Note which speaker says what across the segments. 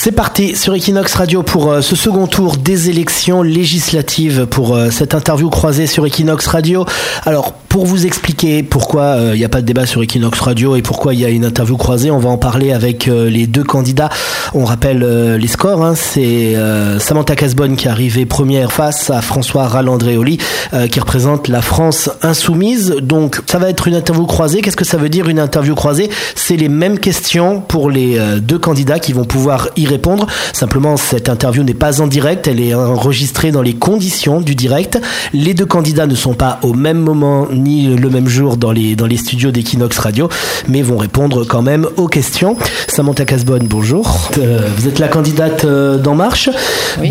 Speaker 1: C'est parti sur Equinox Radio pour euh, ce second tour des élections législatives pour euh, cette interview croisée sur Equinox Radio. Alors pour vous expliquer pourquoi il n'y a pas de débat sur Equinox Radio et pourquoi il y a une interview croisée, on va en parler avec les deux candidats. On rappelle les scores, hein. c'est Samantha Casbonne qui est arrivée première face à François Ralandréoli qui représente la France insoumise. Donc ça va être une interview croisée. Qu'est-ce que ça veut dire une interview croisée? C'est les mêmes questions pour les deux candidats qui vont pouvoir y répondre. Simplement, cette interview n'est pas en direct, elle est enregistrée dans les conditions du direct. Les deux candidats ne sont pas au même moment ni le même jour dans les, dans les studios d'Equinox Radio, mais vont répondre quand même aux questions. Samantha Casbonne, bonjour. Euh, vous êtes la candidate euh, d'En Marche.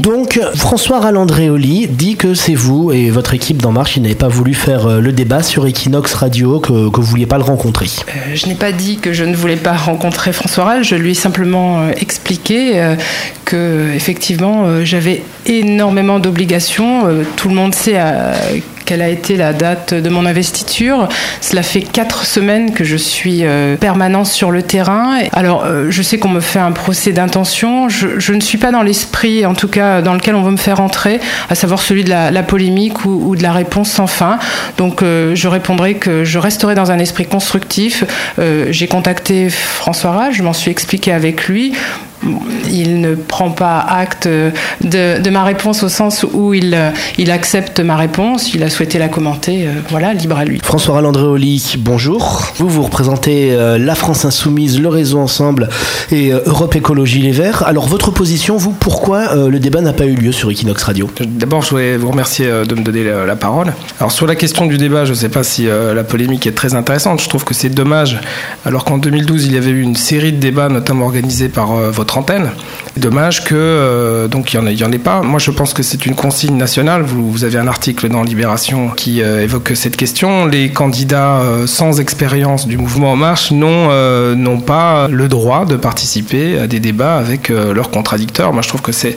Speaker 1: Donc, François Ralandréoli dit que c'est vous et votre équipe d'En Marche qui n'avez pas voulu faire euh, le débat sur Equinox Radio, que, que vous vouliez pas le rencontrer.
Speaker 2: je n'ai pas dit que je ne voulais pas rencontrer François Rall, je lui ai simplement expliqué que effectivement j'avais énormément d'obligations. Tout le monde sait euh, quelle a été la date de mon investiture. Cela fait quatre semaines que je suis permanent sur le terrain. Alors, je sais qu'on me fait un procès d'intention. Je, ne suis pas dans l'esprit, en tout cas, dans lequel on veut me faire entrer, à savoir celui de la, polémique ou, de la réponse sans fin. Donc, je répondrai que je resterai dans un esprit constructif. J'ai contacté François Rage, je m'en suis expliqué avec lui il ne prend pas acte de, ma réponse au sens où il, il, accepte ma réponse, il a souhaité la commenter, euh, voilà, libre à lui.
Speaker 1: François Ralandréoli, bonjour. Vous, vous représentez euh, la France Insoumise, le Réseau Ensemble et euh, Europe Écologie Les Verts. Alors, votre position, vous, pourquoi le débat n'a pas eu lieu sur Equinox Radio?
Speaker 3: D'abord, je voudrais vous remercier de me donner la, parole. Alors, sur la question du débat, je ne sais pas si la polémique est très intéressante. Je trouve que c'est dommage, alors qu'en 2012, il y avait eu une série de débats, notamment organisés par votre trentaine. Dommage que euh, donc il y en, ait pas. Moi, je pense que c'est une consigne nationale. Vous, avez un article dans Libération qui euh, évoque cette question. Les candidats euh, sans expérience du mouvement En Marche n'ont n'ont pas le droit de participer à des débats avec leurs contradicteurs. Moi, je trouve que c'est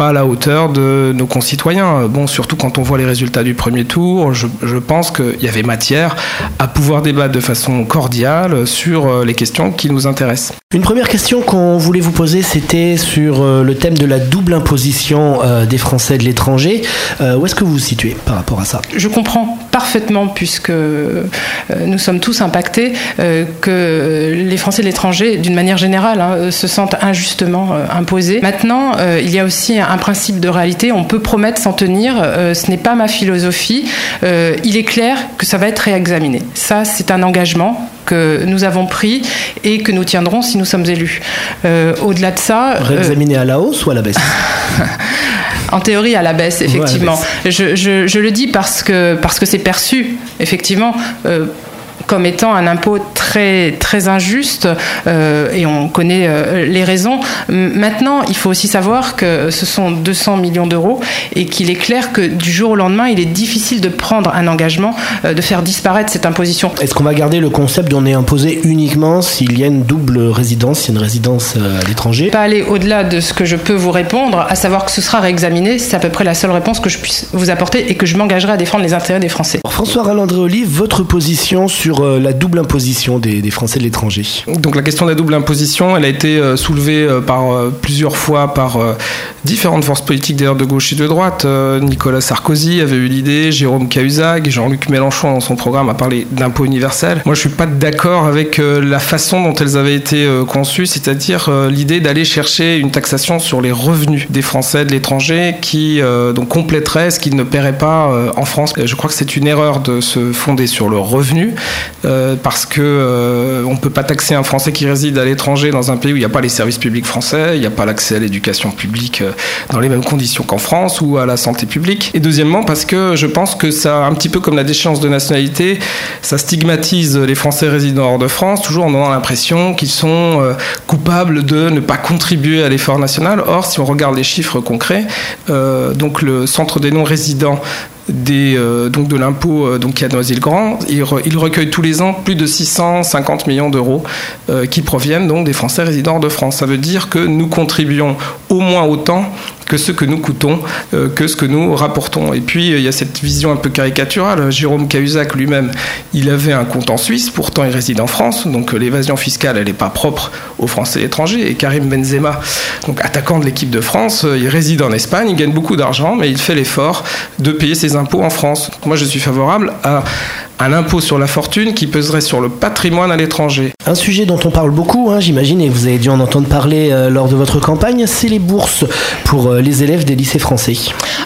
Speaker 3: pas à la hauteur de nos concitoyens. Bon, surtout quand on voit les résultats du premier tour, je, je pense qu'il y avait matière à pouvoir débattre de façon cordiale sur les questions qui nous intéressent.
Speaker 1: Une première question qu'on voulait vous poser, c'était sur euh, le thème de la double imposition euh, des Français de l'étranger. Euh, où est-ce que vous vous situez par rapport à ça?
Speaker 2: Je comprends parfaitement, puisque nous sommes tous impactés, que les Français de l'étranger, d'une manière générale, hein, se sentent injustement imposés. Maintenant, il y a aussi un principe de réalité. On peut promettre sans tenir. ce n'est pas ma philosophie. il est clair que ça va être réexaminé. Ça, c'est un engagement que nous avons pris et que nous tiendrons si nous sommes élus. Euh, au-delà de ça...
Speaker 1: Euh, Réexaminer à la hausse ou à la baisse?
Speaker 2: En théorie, à la baisse, effectivement. Je, le dis parce que parce que c'est perçu, effectivement. Euh, comme étant un impôt très, très injuste euh, et on connaît euh, les raisons. Maintenant, il faut aussi savoir que ce sont 200 millions d'euros et qu'il est clair que du jour au lendemain, il est difficile de prendre un engagement euh, de faire disparaître cette imposition.
Speaker 1: Est-ce qu'on va garder le concept d'on est imposé uniquement s'il y a une double résidence, s'il y a une résidence à l'étranger?
Speaker 2: Pas aller au-delà de ce que je peux vous répondre, à savoir que ce sera réexaminé, c'est à peu près la seule réponse que je puisse vous apporter et que je m'engagerai à défendre les intérêts des Français.
Speaker 1: François Ralandré-Olive, votre position sur euh, la double imposition des, Français de l'étranger
Speaker 3: Donc la question de la double imposition, elle a été euh, soulevée euh, par plusieurs fois par différentes forces politiques d'ailleurs de gauche et de droite. Nicolas Sarkozy avait eu l'idée, Jérôme Cahuzac, Jean-Luc Mélenchon dans son programme a parlé d'impôt universel. Moi je suis pas d'accord avec la façon dont elles avaient été conçues, c'est-à-dire l'idée d'aller chercher une taxation sur les revenus des Français de l'étranger qui donc compléterait ce qu'ils ne paieraient pas en France. Je crois que c'est une erreur de se fonder sur le revenu. Euh, parce que euh, on peut pas taxer un Français qui réside à l'étranger dans un pays où il n'y a pas les services publics français, il n'y a pas l'accès à l'éducation publique euh, dans les mêmes conditions qu'en France ou à la santé publique. Et deuxièmement, parce que je pense que ça, un petit peu comme la déchéance de nationalité, ça stigmatise les Français résidant hors de France, toujours en donnant l'impression qu'ils sont coupables de ne pas contribuer à l'effort national. Or, si on regarde les chiffres concrets, donc le centre des non-résidents euh, de l'impôt donc à Noisy-le-Grand. Il, il, recueille tous les ans plus de 650 millions d'euros euh, qui proviennent donc des Français résidents de France. Ça veut dire que nous contribuons au moins autant que ce que nous coûtons, que ce que nous rapportons. Et puis, il y a cette vision un peu caricaturale. Jérôme Cahuzac lui-même, il avait un compte en Suisse, pourtant il réside en France, donc l'évasion fiscale, elle n'est pas propre aux Français étrangers. Et Karim Benzema, donc attaquant de l'équipe de France, il réside en Espagne, il gagne beaucoup d'argent, mais il fait l'effort de payer ses impôts en France. Moi, je suis favorable à un impôt sur la fortune qui peserait sur le patrimoine à l'étranger.
Speaker 1: Un sujet dont on parle beaucoup, hein, j'imagine, et vous avez dû en entendre parler euh, lors de votre campagne, c'est les bourses pour euh, les élèves des lycées français.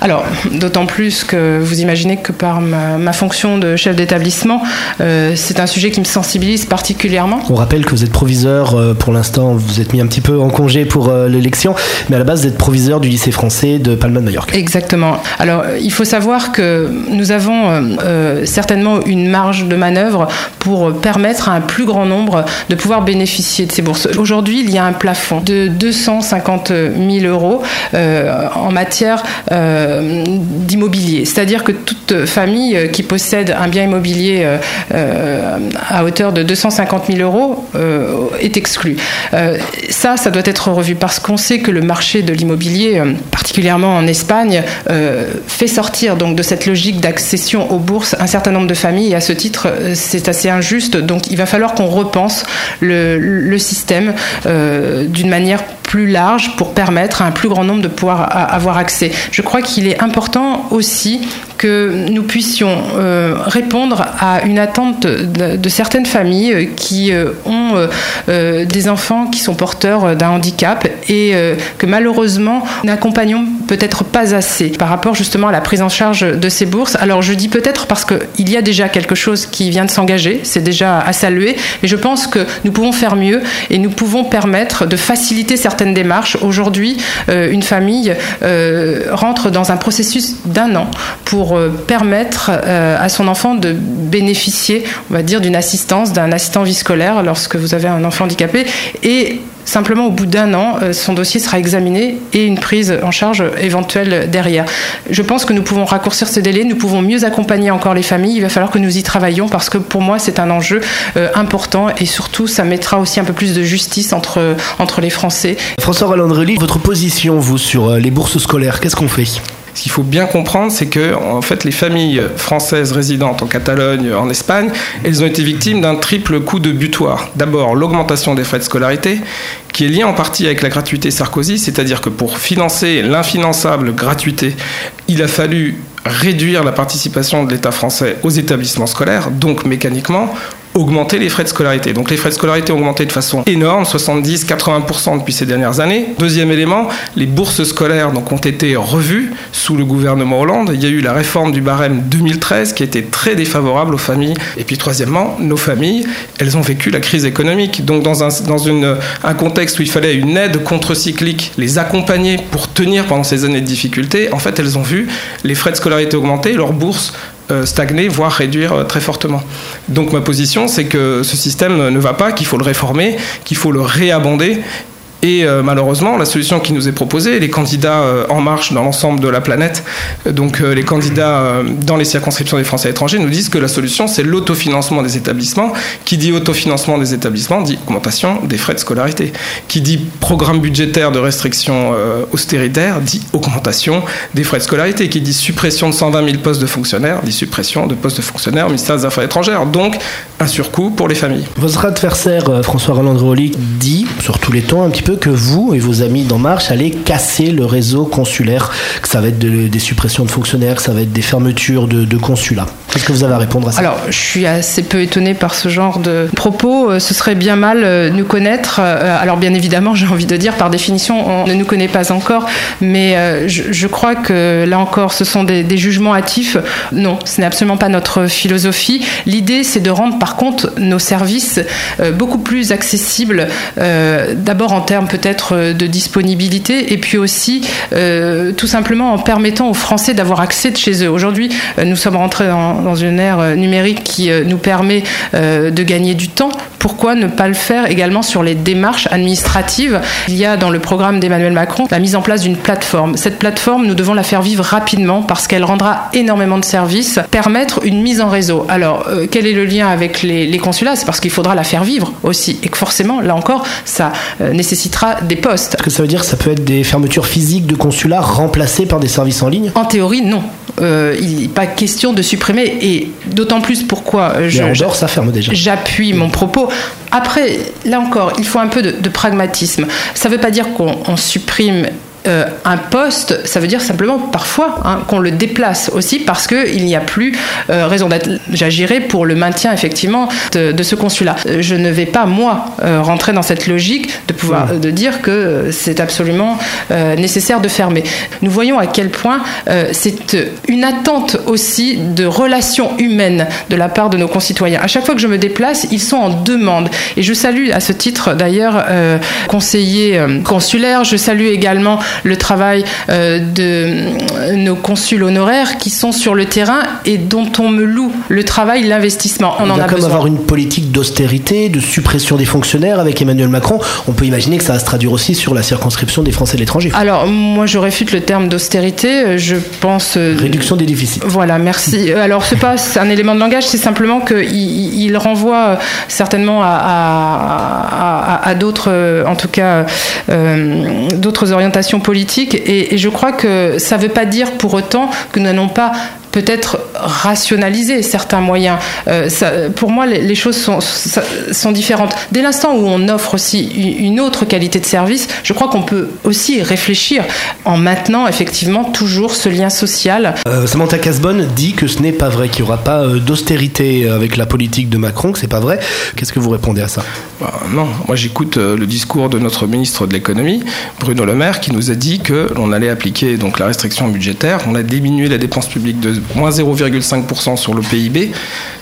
Speaker 2: Alors, d'autant plus que vous imaginez que par ma, fonction de chef d'établissement, euh, c'est un sujet qui me sensibilise particulièrement.
Speaker 1: On rappelle que vous êtes proviseur, pour l'instant, vous êtes mis un petit peu en congé pour l'élection, mais à la base, vous êtes proviseur du lycée français de Palma de Mallorca.
Speaker 2: Exactement. Alors, il faut savoir que nous avons certainement une marge de manœuvre pour permettre à un plus grand nombre de pouvoir bénéficier de ces bourses. Aujourd'hui, il y a un plafond de 250 000 euros euh, en matière euh, d'immobilier. C'est-à-dire que toute famille qui possède un bien immobilier euh, à hauteur de 250 000 euros est exclue. ça, ça doit être revu parce qu'on sait que le marché de l'immobilier, particulièrement en Espagne, fait sortir donc de cette logique d'accession aux bourses un certain nombre de familles et à ce titre, euh, c'est assez injuste. Donc il va falloir qu'on repense le, système euh, d'une manière plus large pour permettre à un plus grand nombre de pouvoir avoir accès. Je crois qu'il est important aussi que nous puissions euh, répondre à une attente de, certaines familles qui ont des enfants qui sont porteurs d'un handicap et que malheureusement n'accompagnons peut-être pas assez par rapport justement à la prise en charge de ces bourses. Alors je dis peut-être parce qu'il y a déjà quelque chose qui vient de s'engager, c'est déjà à saluer, mais je pense que nous pouvons faire mieux et nous pouvons permettre de faciliter certaines démarches. Aujourd'hui, euh, une famille euh, rentre dans un processus d'un an pour euh, permettre à son enfant de bénéficier, on va dire, d'une assistance, d'un assistant vie scolaire lorsque vous avez un enfant handicapé et Simplement, au bout d'un an, euh, son dossier sera examiné et une prise en charge éventuelle derrière. Je pense que nous pouvons raccourcir ce délai, nous pouvons mieux accompagner encore les familles. Il va falloir que nous y travaillions parce que pour moi, c'est un enjeu euh, important et surtout, ça mettra aussi un peu plus de justice entre, entre les Français.
Speaker 1: François Roland votre position, vous, sur euh, les bourses scolaires, qu'est-ce qu'on fait?
Speaker 3: Ce qu'il faut bien comprendre, c'est que en fait, les familles françaises résidentes en Catalogne, en Espagne, elles ont été victimes d'un triple coup de butoir. D'abord, l'augmentation des frais de scolarité, qui est liée en partie avec la gratuité Sarkozy, c'est-à-dire que pour financer l'infinançable gratuité, il a fallu réduire la participation de l'État français aux établissements scolaires, donc mécaniquement, augmenter les frais de scolarité. Donc les frais de scolarité ont augmenté de façon énorme, 70-80% depuis ces dernières années. Deuxième élément, les bourses scolaires donc, ont été revues sous le gouvernement Hollande. Il y a eu la réforme du barème 2013 qui était très défavorable aux familles. Et puis troisièmement, nos familles, elles ont vécu la crise économique. Donc dans un, dans une, un contexte où il fallait une aide contre-cyclique, les accompagner pour tenir pendant ces années de difficulté, en fait elles ont vu les frais de scolarité augmenter, leurs bourses stagner, voire réduire euh, très fortement. Donc ma position, c'est que ce système ne va pas, qu'il faut le réformer, qu'il faut le réabonder et euh, malheureusement, la solution qui nous est proposée, les candidats euh, en marche dans l'ensemble de la planète, euh, donc les candidats dans les circonscriptions des Français étrangers, nous disent que la solution, c'est l'autofinancement des établissements. Qui dit autofinancement des établissements dit augmentation des frais de scolarité. Qui dit programme budgétaire de restriction austéritaire dit augmentation des frais de scolarité. Qui dit suppression de 120 000 postes de fonctionnaires dit suppression de postes de fonctionnaires au ministère des Affaires étrangères. Donc un surcoût pour les familles.
Speaker 1: Votre adversaire, François Roland dit, sur tous les tons, un petit peu que vous et vos amis d'En Marche allez casser le réseau consulaire, que ça va être des suppressions de fonctionnaires, que ça va être des fermetures de, consulats. Qu'est-ce que vous avez à répondre à ça?
Speaker 2: Alors, je suis assez peu étonnée par ce genre de propos. Euh, ce serait bien mal euh, nous connaître. Euh, alors, bien évidemment, j'ai envie de dire, par définition, on ne nous connaît pas encore, mais je, crois que là encore, ce sont des, des jugements hâtifs. Non, ce n'est absolument pas notre philosophie. L'idée, c'est de rendre par contre nos services beaucoup plus accessibles, d'abord en termes peut-être euh, de disponibilité et puis aussi euh, tout simplement en permettant aux Français d'avoir accès de chez eux. Aujourd'hui, euh, nous sommes rentrés dans, une ère numérique qui nous permet de gagner du temps. Pourquoi ne pas le faire également sur les démarches administratives? Il y a dans le programme d'Emmanuel Macron la mise en place d'une plateforme. Cette plateforme, nous devons la faire vivre rapidement parce qu'elle rendra énormément de services, permettre une mise en réseau. Alors, quel est le lien avec les consulats? C'est parce qu'il faudra la faire vivre aussi et que forcément, là encore, ça nécessite nécessitera des postes.
Speaker 1: Est-ce que ça veut dire que ça peut être des fermetures physiques de consulats remplacées par des services en ligne?
Speaker 2: En théorie, non. Euh, il n'est pas question de supprimer, et d'autant plus pourquoi
Speaker 1: je, ça ferme déjà.
Speaker 2: j'appuie mon propos. Après, là encore, il faut un peu de, de pragmatisme. Ça ne veut pas dire qu'on supprime euh, un poste, ça veut dire simplement parfois hein, qu'on le déplace aussi parce qu'il n'y a plus euh, raison d'être. J'agirai pour le maintien effectivement de, ce consulat. Euh, je ne vais pas moi rentrer dans cette logique de pouvoir de dire que c'est absolument nécessaire de fermer. Nous voyons à quel point c'est une attente aussi de relations humaines de la part de nos concitoyens. À chaque fois que je me déplace, ils sont en demande. Et je salue à ce titre d'ailleurs conseiller consulaire. Je salue également le travail euh, de nos consuls honoraires qui sont sur le terrain et dont on me loue le travail, l'investissement.
Speaker 1: On, en a besoin. avoir une politique d'austérité, de suppression des fonctionnaires avec Emmanuel Macron. On peut imaginer que ça va se traduire aussi sur la circonscription des Français de l'étranger.
Speaker 2: Alors, moi, je réfute le terme d'austérité. Je pense.
Speaker 1: Euh, Réduction des déficits.
Speaker 2: Voilà, merci. Alors, ce n'est pas un élément de langage, c'est simplement qu'il il renvoie certainement à, à, d'autres, en tout cas, euh, d'autres orientations politique. Et, je crois que ça ne veut pas dire pour autant que nous n'allons pas peut-être rationaliser certains moyens. Euh, ça, pour moi, les, choses sont, sont, différentes. Dès l'instant où on offre aussi une autre qualité de service, je crois qu'on peut aussi réfléchir en maintenant effectivement toujours ce lien social.
Speaker 1: Euh, Samantha Casbonne dit que ce n'est pas vrai, qu'il n'y aura pas euh, d'austérité avec la politique de Macron, que c'est pas vrai. Qu'est-ce que vous répondez à ça?
Speaker 3: Bah, Non, moi j'écoute le discours de notre ministre de l'économie, Bruno Le Maire, qui nous a dit que l'on allait appliquer donc la restriction budgétaire, on a diminué la dépense publique de moins 0,5% sur le PIB,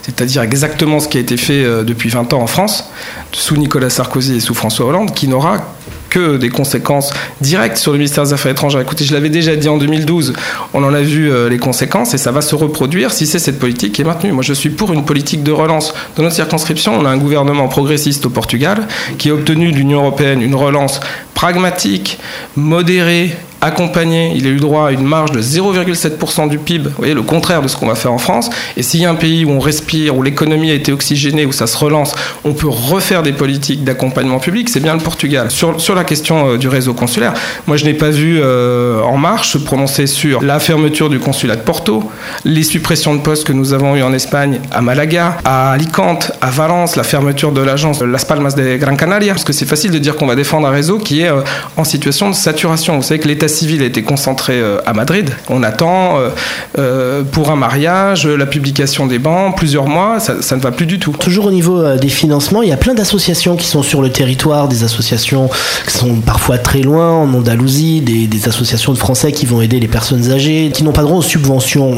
Speaker 3: c'est-à-dire exactement ce qui a été fait euh, depuis 20 ans en France, sous Nicolas Sarkozy et sous François Hollande, qui n'aura que des conséquences directes sur le ministère des Affaires étrangères. Écoutez, je l'avais déjà dit en 2012, on en a vu euh, les conséquences et ça va se reproduire si c'est cette politique qui est maintenue. Moi, je suis pour une politique de relance. Dans notre circonscription, on a un gouvernement progressiste au Portugal qui a obtenu de l'Union européenne une relance pragmatique, modérée accompagné, il a eu droit à une marge de 0,7% du PIB, vous voyez, le contraire de ce qu'on va faire en France. Et s'il y a un pays où on respire, où l'économie a été oxygénée, où ça se relance, on peut refaire des politiques d'accompagnement public, c'est bien le Portugal. Sur, la question euh, du réseau consulaire, moi je n'ai pas vu euh, En Marche se prononcer sur la fermeture du consulat de Porto, les suppressions de postes que nous avons eues en Espagne, à Malaga, à Alicante, à Valence, la fermeture de l'agence Las Palmas de Gran Canaria, parce que c'est facile de dire qu'on va défendre un réseau qui est euh, en situation de saturation. Vous savez que l'État civil a été concentré euh, à Madrid. On attend euh, euh, pour un mariage, la publication des bancs, plusieurs mois, ça, ne va plus du tout.
Speaker 1: Toujours au niveau des financements, il y a plein d'associations qui sont sur le territoire, des associations qui sont parfois très loin, en Andalousie, des, associations de Français qui vont aider les personnes âgées, qui n'ont pas droit aux subventions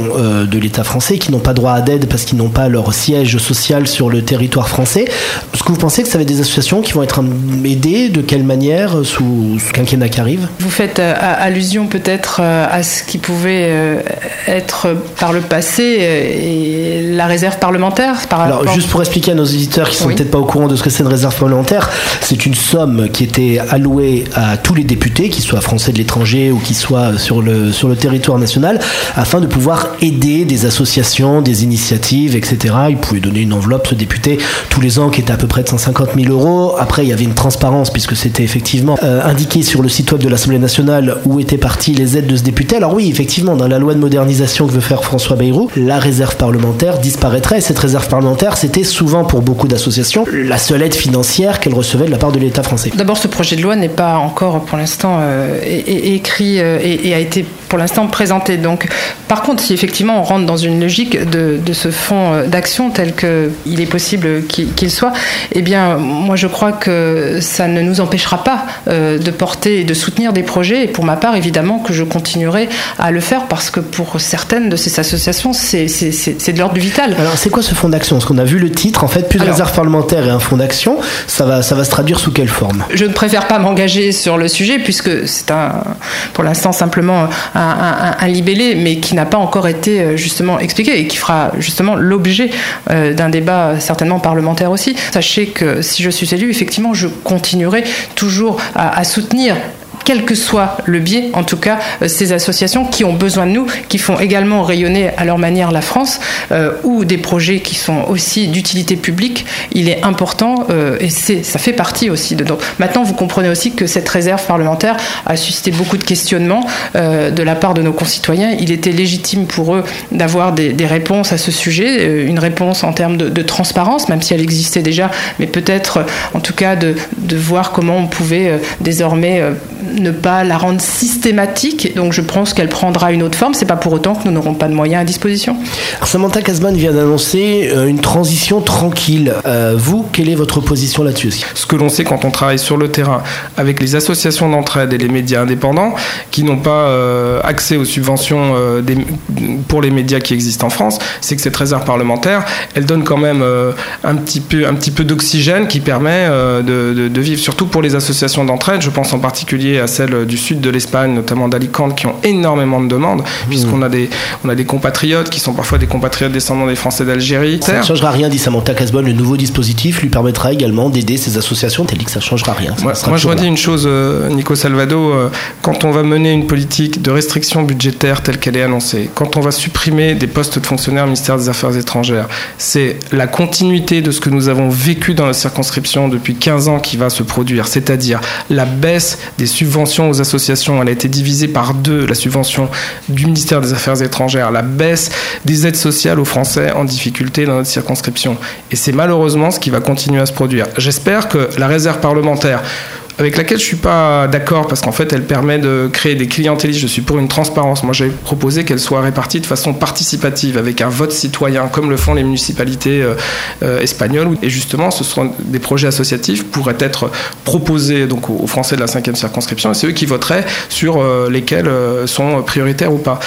Speaker 1: de l'État français, qui n'ont pas droit à d'aide parce qu'ils n'ont pas leur siège social sur le territoire français. Est-ce que vous pensez que ça va être des associations qui vont être aidées? De quelle manière sous, sous quinquennat qui arrive?
Speaker 2: Vous faites allusion peut-être euh, à ce qui pouvait euh, être par le passé euh, et la réserve parlementaire.
Speaker 1: Par Alors, juste pour expliquer à nos éditeurs qui sont peut-être pas au courant de ce que c'est une réserve parlementaire, c'est une somme qui était allouée à tous les députés, qu'ils soient français de l'étranger ou qu'ils soient sur le, sur le territoire national, afin de pouvoir aider des associations, des initiatives, etc. Ils pouvaient donner une enveloppe, ce député, tous les ans, qui était à peu près de 150 000 euros. Après, il y avait une transparence, puisque c'était effectivement indiqué sur le site web de l'Assemblée nationale où étaient parties les aides de ce député. Alors oui, effectivement, dans la loi de modernisation que veut faire François Bayrou, la réserve parlementaire disparaîtrait. Cette réserve parlementaire, c'était souvent pour beaucoup d'associations la seule aide financière qu'elle recevait de la part de l'État français.
Speaker 2: D'abord, ce projet de loi n'est pas encore pour l'instant euh, écrit euh, et, a été pour l'instant présenté. Donc, par contre, si effectivement on rentre dans une logique de, ce fonds euh, d'action tel qu'il est possible qu'il soit, eh bien, moi je crois que ça ne nous empêchera pas de porter et de soutenir des projets. Et pour ma part, évidemment que je continuerai à le faire parce que pour certaines de ces associations, c'est de l'ordre du vital.
Speaker 1: Alors, c'est quoi ce fonds d'action? Parce qu'on a vu le titre, en fait, plus de réserve parlementaire et un fonds d'action, ça va, ça va se traduire sous quelle forme?
Speaker 2: Je ne préfère pas m'engager sur le sujet puisque c'est un, pour l'instant simplement un, libellé, mais qui n'a pas encore été euh, justement expliqué et qui fera justement l'objet euh, d'un débat certainement parlementaire aussi. Sachez que si je suis élu, effectivement, je continuerai toujours à soutenir quel que soit le biais, en tout cas, ces associations qui ont besoin de nous, qui font également rayonner à leur manière la France, ou des projets qui sont aussi d'utilité publique, il est important, et c'est, ça fait partie aussi de. Donc, maintenant, vous comprenez aussi que cette réserve parlementaire a suscité beaucoup de questionnements de la part de nos concitoyens. Il était légitime pour eux d'avoir des, réponses à ce sujet, une réponse en termes de, de transparence, même si elle existait déjà, mais peut-être en tout cas de, de voir comment on pouvait euh, désormais euh, ne pas la rendre systématique. Donc je pense qu'elle prendra une autre forme. C'est pas pour autant que nous n'aurons pas de moyens à disposition.
Speaker 1: Samantha Kasman vient d'annoncer euh, une transition tranquille. vous, quelle est votre position là-dessus
Speaker 3: Ce que l'on sait quand on travaille sur le terrain avec les associations d'entraide et les médias indépendants qui n'ont pas accès aux subventions pour les médias qui existent en France, c'est que cette réserve parlementaire, elle donne quand même un petit peu, un petit peu d'oxygène qui permet de, de vivre, surtout pour les associations d'entraide. Je pense en particulier à celles du sud de l'Espagne, notamment d'Alicante, qui ont énormément de demandes, mmh. puisqu'on a des, on a des compatriotes qui sont parfois des compatriotes descendants des Français d'Algérie.
Speaker 1: Ça ne changera rien, dit Samantha Casbonne. Le nouveau dispositif lui permettra également d'aider ces associations. T'as dit que ça ne changera rien.
Speaker 3: moi, je redis une chose, euh, Nico Salvado. Euh, quand on va mener une politique de restriction budgétaire telle qu'elle est annoncée, quand on va supprimer des postes de fonctionnaires au ministère des Affaires étrangères, c'est la continuité de ce que nous avons vécu dans la circonscription depuis 15 ans qui va se produire, c'est-à-dire la baisse des subventions aux associations, elle a été divisée par deux, la subvention du ministère des Affaires étrangères, la baisse des aides sociales aux Français en difficulté dans notre circonscription. Et c'est malheureusement ce qui va continuer à se produire. J'espère que la réserve parlementaire avec laquelle je suis pas d'accord parce qu'en fait elle permet de créer des clientélistes. Je suis pour une transparence. Moi j'ai proposé qu'elle soit répartie de façon participative avec un vote citoyen comme le font les municipalités euh, euh, espagnoles. Et justement ce sont des projets associatifs pourraient être proposés donc aux, Français de la 5e circonscription et c'est eux qui voteraient sur euh, lesquels sont prioritaires ou pas.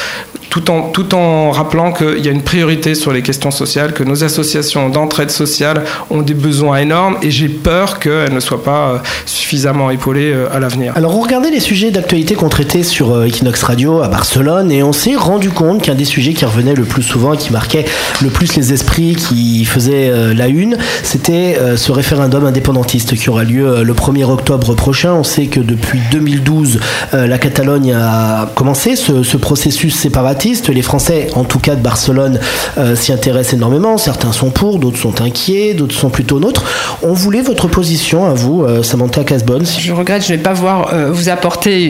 Speaker 3: Tout en, tout en rappelant qu'il y a une priorité sur les questions sociales, que nos associations d'entraide sociale ont des besoins énormes et j'ai peur qu'elles ne soient pas suffisamment épaulé euh, à l'avenir.
Speaker 1: Alors on regardait les sujets d'actualité qu'on traitait sur euh, Equinox Radio à Barcelone et on s'est rendu compte qu'un des sujets qui revenait le plus souvent et qui marquait le plus les esprits, qui faisait euh, la une, c'était ce référendum indépendantiste qui aura lieu le 1er octobre prochain. On sait que depuis 2012, la Catalogne a commencé ce, processus séparatiste. Les Français, en tout cas de Barcelone, s'y intéressent énormément. Certains sont pour, d'autres sont inquiets, d'autres sont plutôt neutres. On voulait votre position à vous, Samantha Casbonne,
Speaker 2: je regrette, je ne vais pas voir euh, vous apporter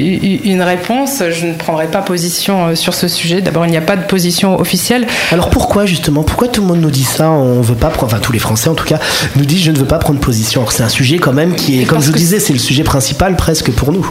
Speaker 2: une réponse. Je ne prendrai pas position euh, sur ce sujet. D'abord, il n'y a pas de position officielle.
Speaker 1: Alors pourquoi justement Pourquoi tout le monde nous dit ça? On veut pas, enfin tous les Français en tout cas, nous disent je ne veux pas prendre position. Alors c'est un sujet quand même qui est, comme je vous disais, c'est le sujet principal presque pour nous.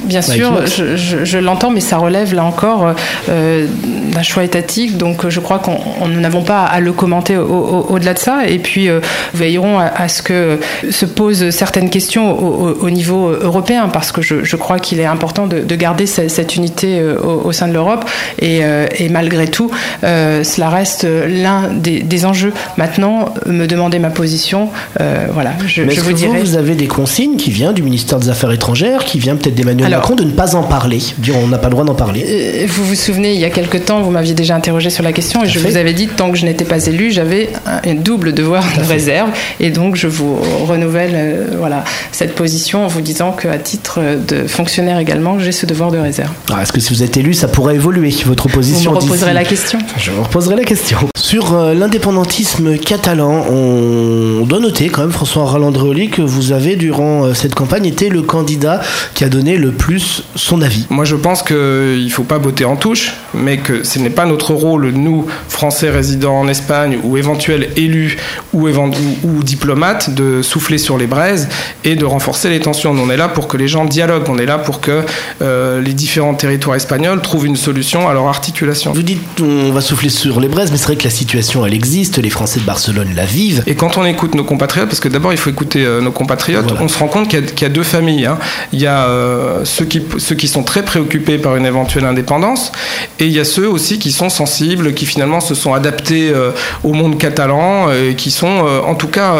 Speaker 2: Bien sûr, je, l'entends, mais ça relève là encore euh, d'un choix étatique. Donc je crois qu'on n'avons pas à le commenter au-delà de ça. Et puis euh, veillerons à, ce que se posent certaines questions au, niveau européen, parce que je, crois qu'il est important de, garder cette, unité euh, au, sein de l'Europe. Et, malgré tout, cela reste l'un des, enjeux. Maintenant, me demander ma position, voilà, je,
Speaker 1: mais vous dirais. Vous, vous avez des consignes qui viennent du ministère des Affaires étrangères, qui vient peut-être d'Emmanuel Macron de ne pas en parler. On n'a pas le droit d'en parler.
Speaker 2: Euh, vous vous souvenez, il y a quelque temps, vous m'aviez déjà interrogé sur la question et je vous avais dit tant que je n'étais pas élu, j'avais un, double devoir de réserve et donc je vous renouvelle euh, voilà cette position en vous disant qu'à titre de fonctionnaire également, j'ai ce devoir de réserve.
Speaker 1: Ah, est-ce que si vous êtes élu, ça pourrait évoluer votre position
Speaker 2: Vous me reposerez la question?
Speaker 1: Je vous reposerai la question. Sur euh, l'indépendantisme catalan, on doit noter quand même, François Roland-Andréoli, que vous avez, durant cette campagne, été le candidat qui a donné le plus son avis.
Speaker 3: Moi, je pense qu'il ne faut pas botter en touche, mais que ce n'est pas notre rôle, nous, Français résidant en Espagne, ou éventuels élus ou, ou, diplomates, de souffler sur les braises et de renforcer les tensions. On est là pour que les gens dialoguent, on est là pour que euh, les différents territoires espagnols trouvent une solution à leur articulation.
Speaker 1: Vous dites on va souffler sur les braises, mais c'est vrai que la situation, elle existe, les Français de Barcelone la vivent.
Speaker 3: Et quand on écoute nos compatriotes, parce que d'abord il faut écouter euh, nos compatriotes, on se rend compte qu'il y, a deux familles. Hein. Il y a euh, ceux qui, ceux qui sont très préoccupés par une éventuelle indépendance, et il y a ceux aussi qui sont sensibles, qui finalement se sont adaptés euh, au monde catalan, et qui sont en tout cas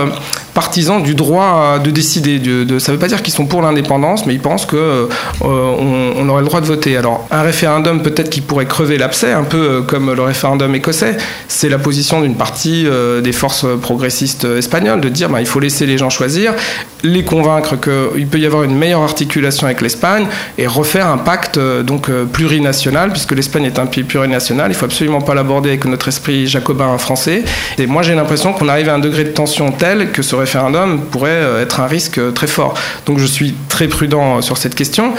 Speaker 3: partisans du droit de décider. De, ça ne veut pas dire qu'ils sont pour l'indépendance, mais ils pensent qu'on on aurait le droit de voter. Alors, un référendum peut-être qui pourrait crever l'abcès, un peu comme le référendum écossais, c'est la position d'une partie euh, des forces progressistes espagnoles de dire bah, il faut laisser les gens choisir les convaincre qu'il peut y avoir une meilleure articulation avec l'Espagne et refaire un pacte euh, donc euh, plurinational, puisque l'Espagne est un pays plurinational. Il faut absolument pas l'aborder avec notre esprit jacobin français. Et moi, j'ai l'impression qu'on arrive à un degré de tension tel que ce référendum pourrait euh, être un risque très fort. Donc, je suis très prudent sur cette question.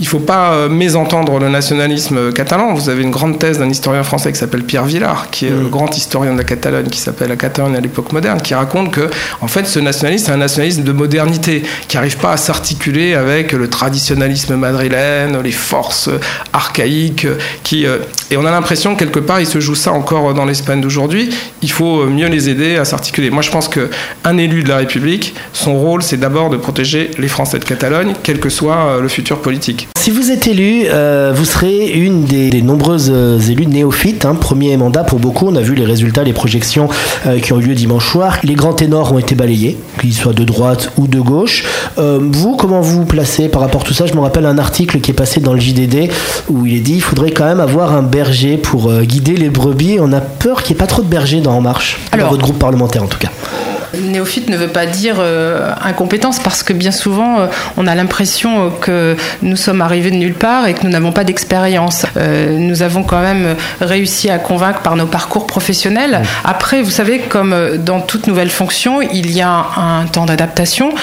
Speaker 3: Il faut pas mésentendre le nationalisme catalan. Vous avez une grande thèse d'un historien français qui s'appelle Pierre Villard, qui est le mm. grand historien de la Catalogne, qui s'appelle La Catalogne à l'époque moderne, qui raconte que, en fait, ce nationalisme, c'est un nationalisme de modernité qui n'arrive pas à s'articuler avec le traditionnalisme madrilène, les forces archaïques, qui, euh, et on a l'impression quelque part il se joue ça encore dans l'Espagne d'aujourd'hui. Il faut mieux les aider à s'articuler. Moi je pense qu'un élu de la République, son rôle c'est d'abord de protéger les Français de Catalogne, quel que soit euh, le futur politique.
Speaker 1: Si vous êtes élu, euh, vous serez une des, nombreuses élus néophytes. Hein. premier mandat pour beaucoup. On a vu les résultats, les projections qui ont eu lieu dimanche soir. Les grands ténors ont été balayés, qu'ils soient de droite ou de gauche. Euh, vous, comment vous vous placez par rapport à tout ça? Je me rappelle un article qui est passé dans le JDD où il est dit il faudrait quand même avoir un berger pour euh, guider les brebis. On a peur qu'il n'y ait pas trop de bergers dans En Marche, dans votre groupe parlementaire en tout cas.
Speaker 2: Néophyte ne veut pas dire euh, incompétence parce que bien souvent euh, on a l'impression que nous sommes arrivés de nulle part et que nous n'avons pas d'expérience. Euh, nous avons quand même réussi à convaincre par nos parcours professionnels. Après, vous savez, comme dans toute nouvelle fonction, il y a un temps d'adaptation.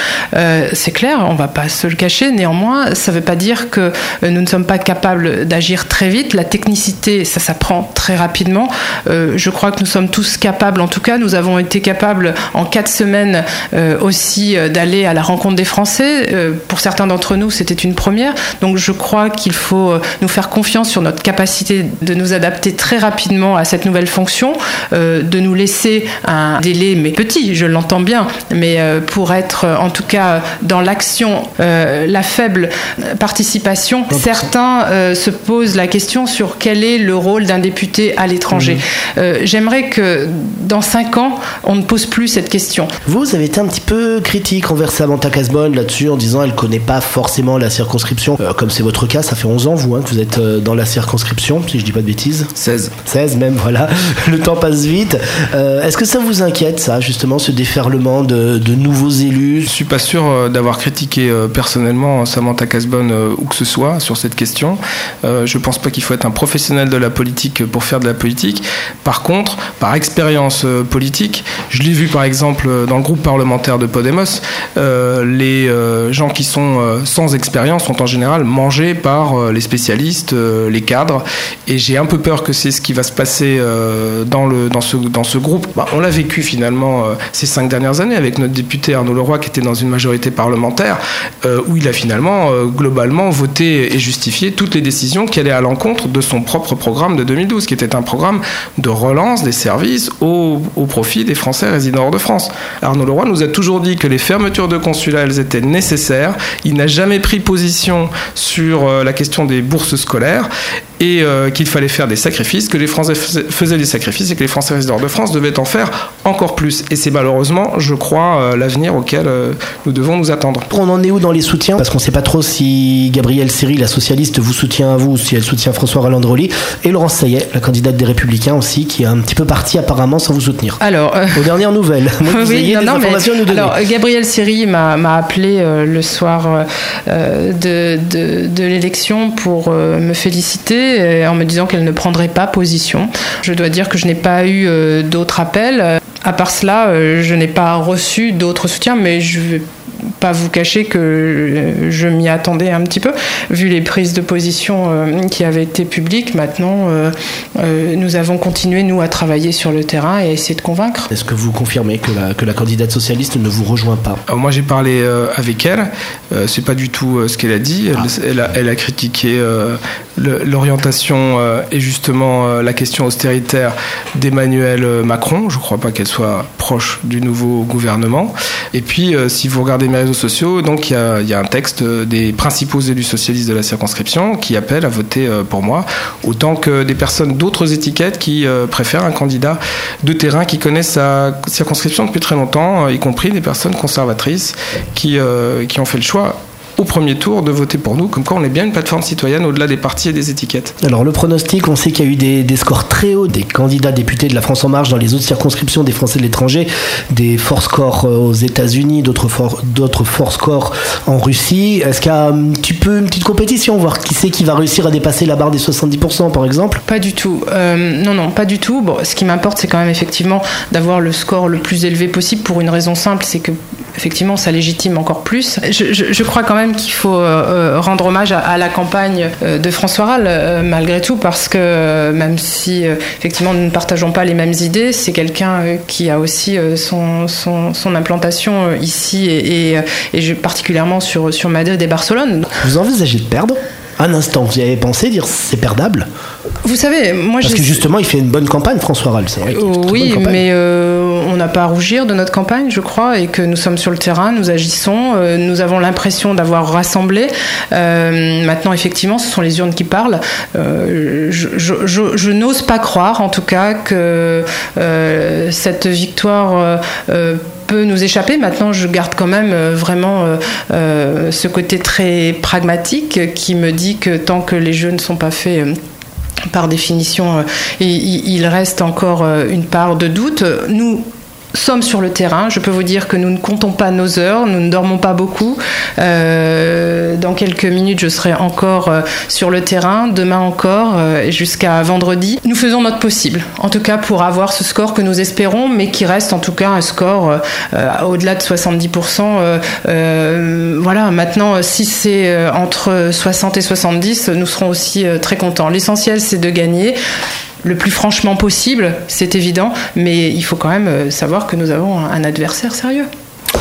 Speaker 2: C'est clair, on ne va pas se le cacher. Néanmoins, ça ne veut pas dire que nous ne sommes pas capables d'agir très vite. La technicité, ça s'apprend très rapidement. je crois que nous sommes tous capables, en tout cas, nous avons été capables en quatre semaines euh, aussi euh, d'aller à la rencontre des Français. Euh, pour certains d'entre nous, c'était une première. Donc je crois qu'il faut nous faire confiance sur notre capacité de nous adapter très rapidement à cette nouvelle fonction, de nous laisser un délai, mais petit, je l'entends bien, mais pour être en tout cas dans l'action, la faible participation, certains se posent la question sur quel est le rôle d'un député à l'étranger. Mmh. J'aimerais que dans cinq ans, on ne pose plus cette question
Speaker 1: vous avez été un petit peu critique envers Samantha Casbonne là-dessus en disant elle connaît pas forcément la circonscription. Euh, comme c'est votre cas, ça fait 11 ans vous hein, que vous êtes euh, dans la circonscription, si je dis pas de bêtises.
Speaker 3: 16.
Speaker 1: 16 même, voilà. Le temps passe vite. Euh, est-ce que ça vous inquiète ça, justement, ce déferlement de, nouveaux élus?
Speaker 3: Je suis pas sûr d'avoir critiqué personnellement Samantha Casbonne ou que ce soit sur cette question. je pense pas qu'il faut être un professionnel de la politique pour faire de la politique. Par contre, par expérience politique, je l'ai vu par exemple dans le groupe parlementaire de Podemos, euh, les euh, gens qui sont euh, sans expérience sont en général mangés par les spécialistes, les cadres. Et j'ai un peu peur que c'est ce qui va se passer dans, ce, groupe. Bah, on l'a vécu finalement ces cinq dernières années avec notre député Arnaud Leroy qui était dans une majorité parlementaire où il a finalement globalement voté et justifié toutes les décisions qui allaient à l'encontre de son propre programme de 2012, qui était un programme de relance des services au, au profit des Français résidant hors de France. Arnaud Leroy nous a toujours dit que les fermetures de consulats, elles étaient nécessaires. Il n'a jamais pris position sur euh, la question des bourses scolaires et euh, qu'il fallait faire des sacrifices, que les Français faisaient des sacrifices et que les Français résidents de France devaient en faire encore plus. Et c'est malheureusement, je crois, euh, l'avenir auquel nous devons nous attendre.
Speaker 1: On en est où dans les soutiens? Parce qu'on ne sait pas trop si Gabrielle Siri, la socialiste, vous soutient à vous ou si elle soutient François Rollandroli. Et Laurence Sayet, la candidate des Républicains aussi, qui est un petit peu partie apparemment sans vous soutenir.
Speaker 2: Alors,
Speaker 1: aux dernières nouvelles.
Speaker 2: oui, non, mais, Alors, Gabriel Siri m'a appelé euh, le soir euh, de, de, l'élection pour euh, me féliciter en me disant qu'elle ne prendrait pas position. Je dois dire que je n'ai pas eu d'autres appels. À part cela, je n'ai pas reçu d'autres soutiens, mais je vais pas vous cacher que je m'y attendais un petit peu, vu les prises de position euh, qui avaient été publiques. Maintenant, euh, euh, nous avons continué, nous, à travailler sur le terrain et à essayer de convaincre.
Speaker 1: Est-ce que vous confirmez que la, que la candidate socialiste ne vous rejoint pas?
Speaker 3: Moi, j'ai parlé avec elle. c'est pas du tout ce qu'elle a dit. Elle, ah. a, elle, a, critiqué l'orientation et justement la question austéritaire d'Emmanuel Macron. Je crois pas qu'elle soit proche du nouveau gouvernement. Et puis, si vous regardez réseaux sociaux, donc il y a, un texte des principaux élus socialistes de la circonscription qui appelle à voter euh, pour moi, autant que des personnes d'autres étiquettes qui euh, préfèrent un candidat de terrain qui connaît sa circonscription depuis très longtemps, y compris des personnes conservatrices euh, qui ont fait le choix au premier tour de voter pour nous, comme quoi on est bien une plateforme citoyenne au-delà des partis et des étiquettes.
Speaker 1: Alors le pronostic, on sait qu'il y a eu des, scores très hauts des candidats députés de la France en marche dans les autres circonscriptions des Français de l'étranger, des forts scores euh, aux États-Unis, d'autres forts, d'autres forts scores en Russie. Est-ce qu'il y a un petit peu une petite compétition, voir qui c'est qui va réussir à dépasser la barre des 70% par exemple?
Speaker 2: Pas du tout. Euh, non, non, pas du tout. Bon, ce qui m'importe, c'est quand même effectivement d'avoir le score le plus élevé possible pour une raison simple, c'est que effectivement, ça légitime encore plus. Je, crois quand même qu'il faut euh, euh, rendre hommage à, la campagne euh, de François Rall, malgré tout, parce que même si effectivement nous ne partageons pas les mêmes idées, c'est quelqu'un qui a aussi son, son, implantation ici et, et, particulièrement sur, sur Madrid et Barcelone.
Speaker 1: Vous envisagez de perdre? Un instant, vous y avez pensé dire c'est perdable
Speaker 2: Vous savez, moi
Speaker 1: Parce que justement, il fait une bonne campagne, François Rall, c'est vrai.
Speaker 2: oui, mais euh, on n'a pas à rougir de notre campagne, je crois, et que nous sommes sur le terrain, nous agissons, euh, nous avons l'impression d'avoir rassemblé. Euh, maintenant, effectivement, ce sont les urnes qui parlent. je, je n'ose pas croire, en tout cas, que cette victoire peut nous échapper. Maintenant, je garde quand même euh, vraiment euh, euh, ce côté très pragmatique qui me dit que tant que les jeux ne sont pas faits par définition, il reste encore une part de doute. Nous, sommes sur le terrain. Je peux vous dire que nous ne comptons pas nos heures, nous ne dormons pas beaucoup. Euh, dans quelques minutes, je serai encore euh, sur le terrain, demain encore, euh, jusqu'à vendredi. Nous faisons notre possible, en tout cas pour avoir ce score que nous espérons, mais qui reste en tout cas un score au-delà de 70%. voilà, maintenant, si c'est entre 60 et 70, nous serons aussi très contents. L'essentiel, c'est de gagner le plus franchement possible, c'est évident, mais il faut quand même euh, savoir que nous avons un adversaire sérieux.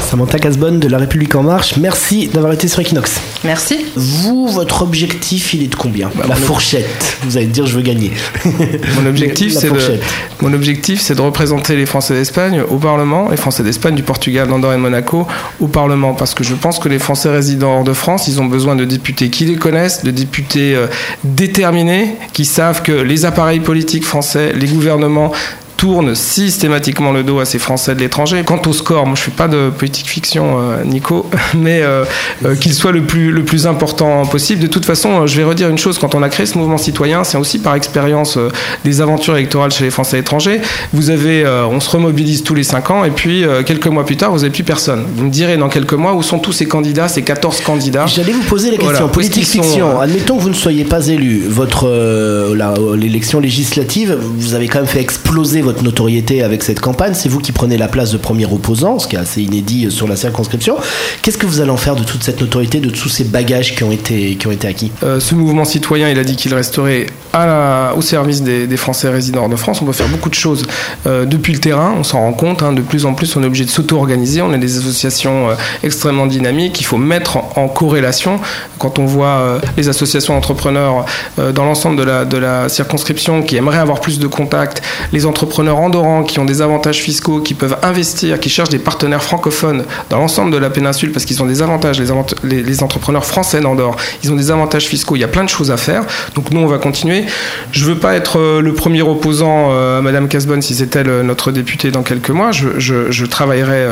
Speaker 1: Samantha Casbonne de La République En Marche, merci d'avoir été sur Equinox.
Speaker 2: Merci.
Speaker 1: Vous, votre objectif, il est de combien? La fourchette. Vous allez dire, je veux gagner.
Speaker 3: Mon objectif, c'est de, mon objectif, c'est de représenter les Français d'Espagne au Parlement, les Français d'Espagne, du Portugal, d'Andorre et de Monaco au Parlement, parce que je pense que les Français résidant hors de France, ils ont besoin de députés qui les connaissent, de députés euh, déterminés, qui savent que les appareils politiques français, les gouvernements tourne systématiquement le dos à ces Français de l'étranger. Quant au score, moi je fais pas de politique fiction, euh, Nico, mais euh, euh, qu'il soit le plus, le plus important possible. De toute façon, je vais redire une chose, quand on a créé ce mouvement citoyen, c'est aussi par expérience des aventures électorales chez les Français à l'étranger. Vous avez, on se remobilise tous les 5 ans, et puis quelques mois plus tard, vous n'avez plus personne. Vous me direz dans quelques mois où sont tous ces candidats, ces 14 candidats.
Speaker 1: J'allais vous poser la question, politique fiction. Admettons que vous ne soyez pas élu, votre l'élection législative, vous avez quand même fait exploser votre notoriété avec cette campagne. C'est vous qui prenez la place de premier opposant, ce qui est assez inédit sur la circonscription. Qu'est-ce que vous allez en faire de toute cette notoriété, de tous ces bagages qui ont été, qui ont été acquis?
Speaker 3: Euh, Ce mouvement citoyen, il a dit qu'il resterait au service des, Français résidents hors de France. On peut faire beaucoup de choses euh, depuis le terrain. On s'en rend compte. Hein. de plus en plus, on est obligé de s'auto-organiser. On a des associations euh, extrêmement dynamiques. Il faut mettre en, corrélation. Quand on voit les associations entrepreneurs dans l'ensemble de la circonscription qui aimeraient avoir plus de contacts, les entrepreneurs entrepreneurs andorrans qui ont des avantages fiscaux, qui peuvent investir, qui cherchent des partenaires francophones dans l'ensemble de la péninsule parce qu'ils ont des avantages, les, entrepreneurs français d'Andorre, ils ont des avantages fiscaux, il y a plein de choses à faire. Donc nous, on va continuer. Je ne veux pas être euh, le premier opposant euh, à Madame Casbonne si c'est elle euh, notre députée dans quelques mois. Je, travaillerai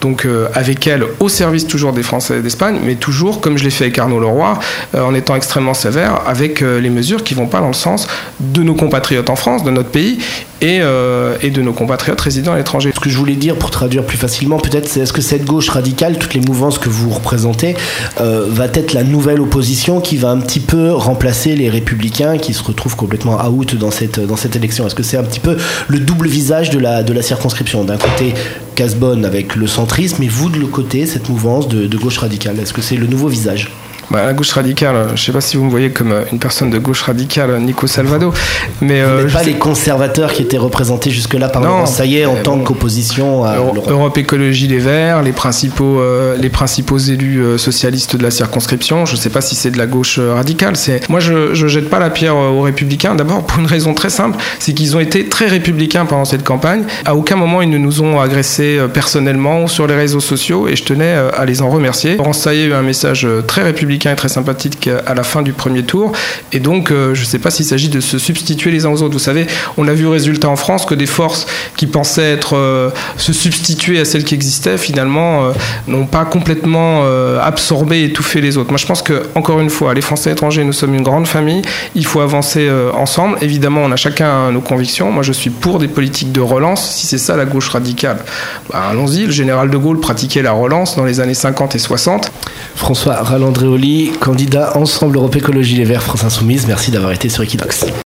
Speaker 3: donc avec elle au service toujours des Français d'Espagne, mais toujours, comme je l'ai fait avec Arnaud Leroy, en étant extrêmement sévère avec les mesures qui vont pas dans le sens de nos compatriotes en France, de notre pays, et, euh, et, de nos compatriotes résidant à l'étranger.
Speaker 1: Ce que je voulais dire pour traduire plus facilement, peut-être, c'est est-ce que cette gauche radicale, toutes les mouvances que vous représentez, euh, va être la nouvelle opposition qui va un petit peu remplacer les républicains qui se retrouvent complètement out dans cette, dans cette élection? Est-ce que c'est un petit peu le double visage de la, de la circonscription? D'un côté, Casbonne avec le centrisme, et vous de l'autre côté, cette mouvance de gauche radicale. Est-ce que c'est le nouveau visage?
Speaker 3: Bah, la gauche radicale, je ne sais pas si vous me voyez comme euh, une personne de gauche radicale, Nico Salvado.
Speaker 1: Mais euh, pas les conservateurs qui étaient représentés jusque-là par non, ça y est, en tant qu'opposition à
Speaker 3: Europe Écologie Les Verts, les principaux, euh, les principaux élus socialistes de la circonscription. Je ne sais pas si c'est de la gauche radicale. C'est moi, je ne jette pas la pierre aux Républicains. D'abord pour une raison très simple, c'est qu'ils ont été très républicains pendant cette campagne. À aucun moment ils ne nous ont agressés personnellement ou sur les réseaux sociaux, et je tenais à les en remercier. Laurence Saillet a eu un message très républicain républicains est très sympathique à la fin du premier tour. Et donc, je ne sais pas s'il s'agit de se substituer les uns aux autres. Vous savez, on a vu résultat en France que des forces qui pensaient être se substituer à celles qui existaient, finalement, n'ont pas complètement absorbé et étouffé les autres. Moi, je pense que, encore une fois, les Français étrangers, nous sommes une grande famille. Il faut avancer ensemble. Évidemment, on a chacun nos convictions. Moi, je suis pour des politiques de relance. Si c'est ça la gauche radicale, bah, allons-y. Le général de Gaulle pratiquait la relance dans les années 50 et 60.
Speaker 1: François Ralandréoli, candidat Ensemble Europe Écologie Les Verts France Insoumise, merci d'avoir été sur Equinox.